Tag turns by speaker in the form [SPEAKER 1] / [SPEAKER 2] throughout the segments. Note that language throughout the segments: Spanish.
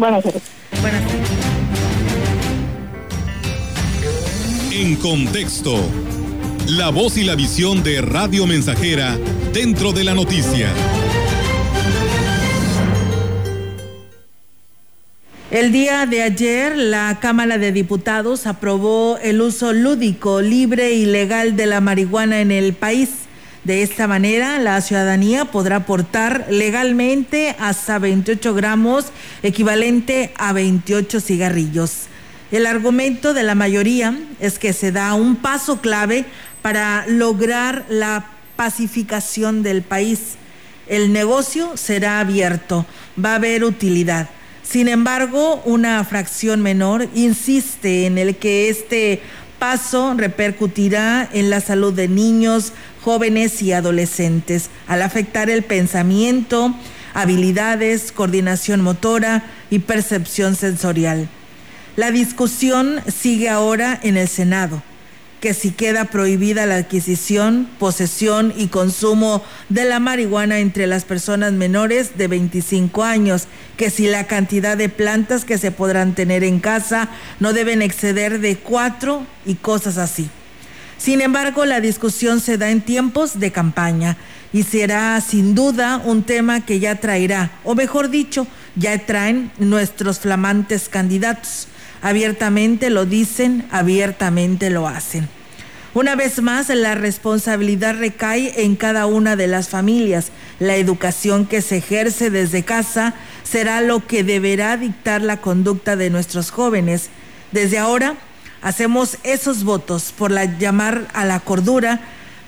[SPEAKER 1] Buenas tardes.
[SPEAKER 2] Buenas tardes.
[SPEAKER 3] En contexto, la voz y la visión de Radio Mensajera dentro de la noticia.
[SPEAKER 2] El día de ayer, la Cámara de Diputados aprobó el uso lúdico, libre y legal de la marihuana en el país. De esta manera, la ciudadanía podrá aportar legalmente hasta 28 gramos, equivalente a 28 cigarrillos. El argumento de la mayoría es que se da un paso clave para lograr la pacificación del país. El negocio será abierto, va a haber utilidad. Sin embargo, una fracción menor insiste en el que este paso repercutirá en la salud de niños, jóvenes y adolescentes, al afectar el pensamiento, habilidades, coordinación motora y percepción sensorial. La discusión sigue ahora en el Senado, que si queda prohibida la adquisición, posesión y consumo de la marihuana entre las personas menores de 25 años, que si la cantidad de plantas que se podrán tener en casa no deben exceder de cuatro y cosas así. Sin embargo, la discusión se da en tiempos de campaña y será sin duda un tema que ya traerá, o mejor dicho, ya traen nuestros flamantes candidatos abiertamente lo dicen, abiertamente lo hacen. Una vez más, la responsabilidad recae en cada una de las familias. La educación que se ejerce desde casa será lo que deberá dictar la conducta de nuestros jóvenes. Desde ahora, hacemos esos votos por la llamar a la cordura.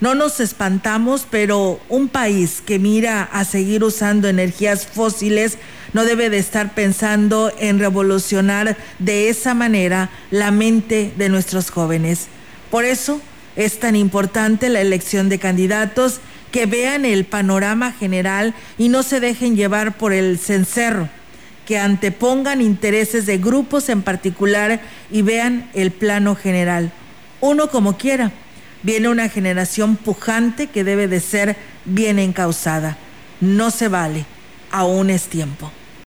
[SPEAKER 2] No nos espantamos, pero un país que mira a seguir usando energías fósiles no debe de estar pensando en revolucionar de esa manera la mente de nuestros jóvenes. Por eso es tan importante la elección de candidatos que vean el panorama general y no se dejen llevar por el cencerro, que antepongan intereses de grupos en particular y vean el plano general. Uno como quiera. Viene una generación pujante que debe de ser bien encausada. No se vale. Aún es tiempo.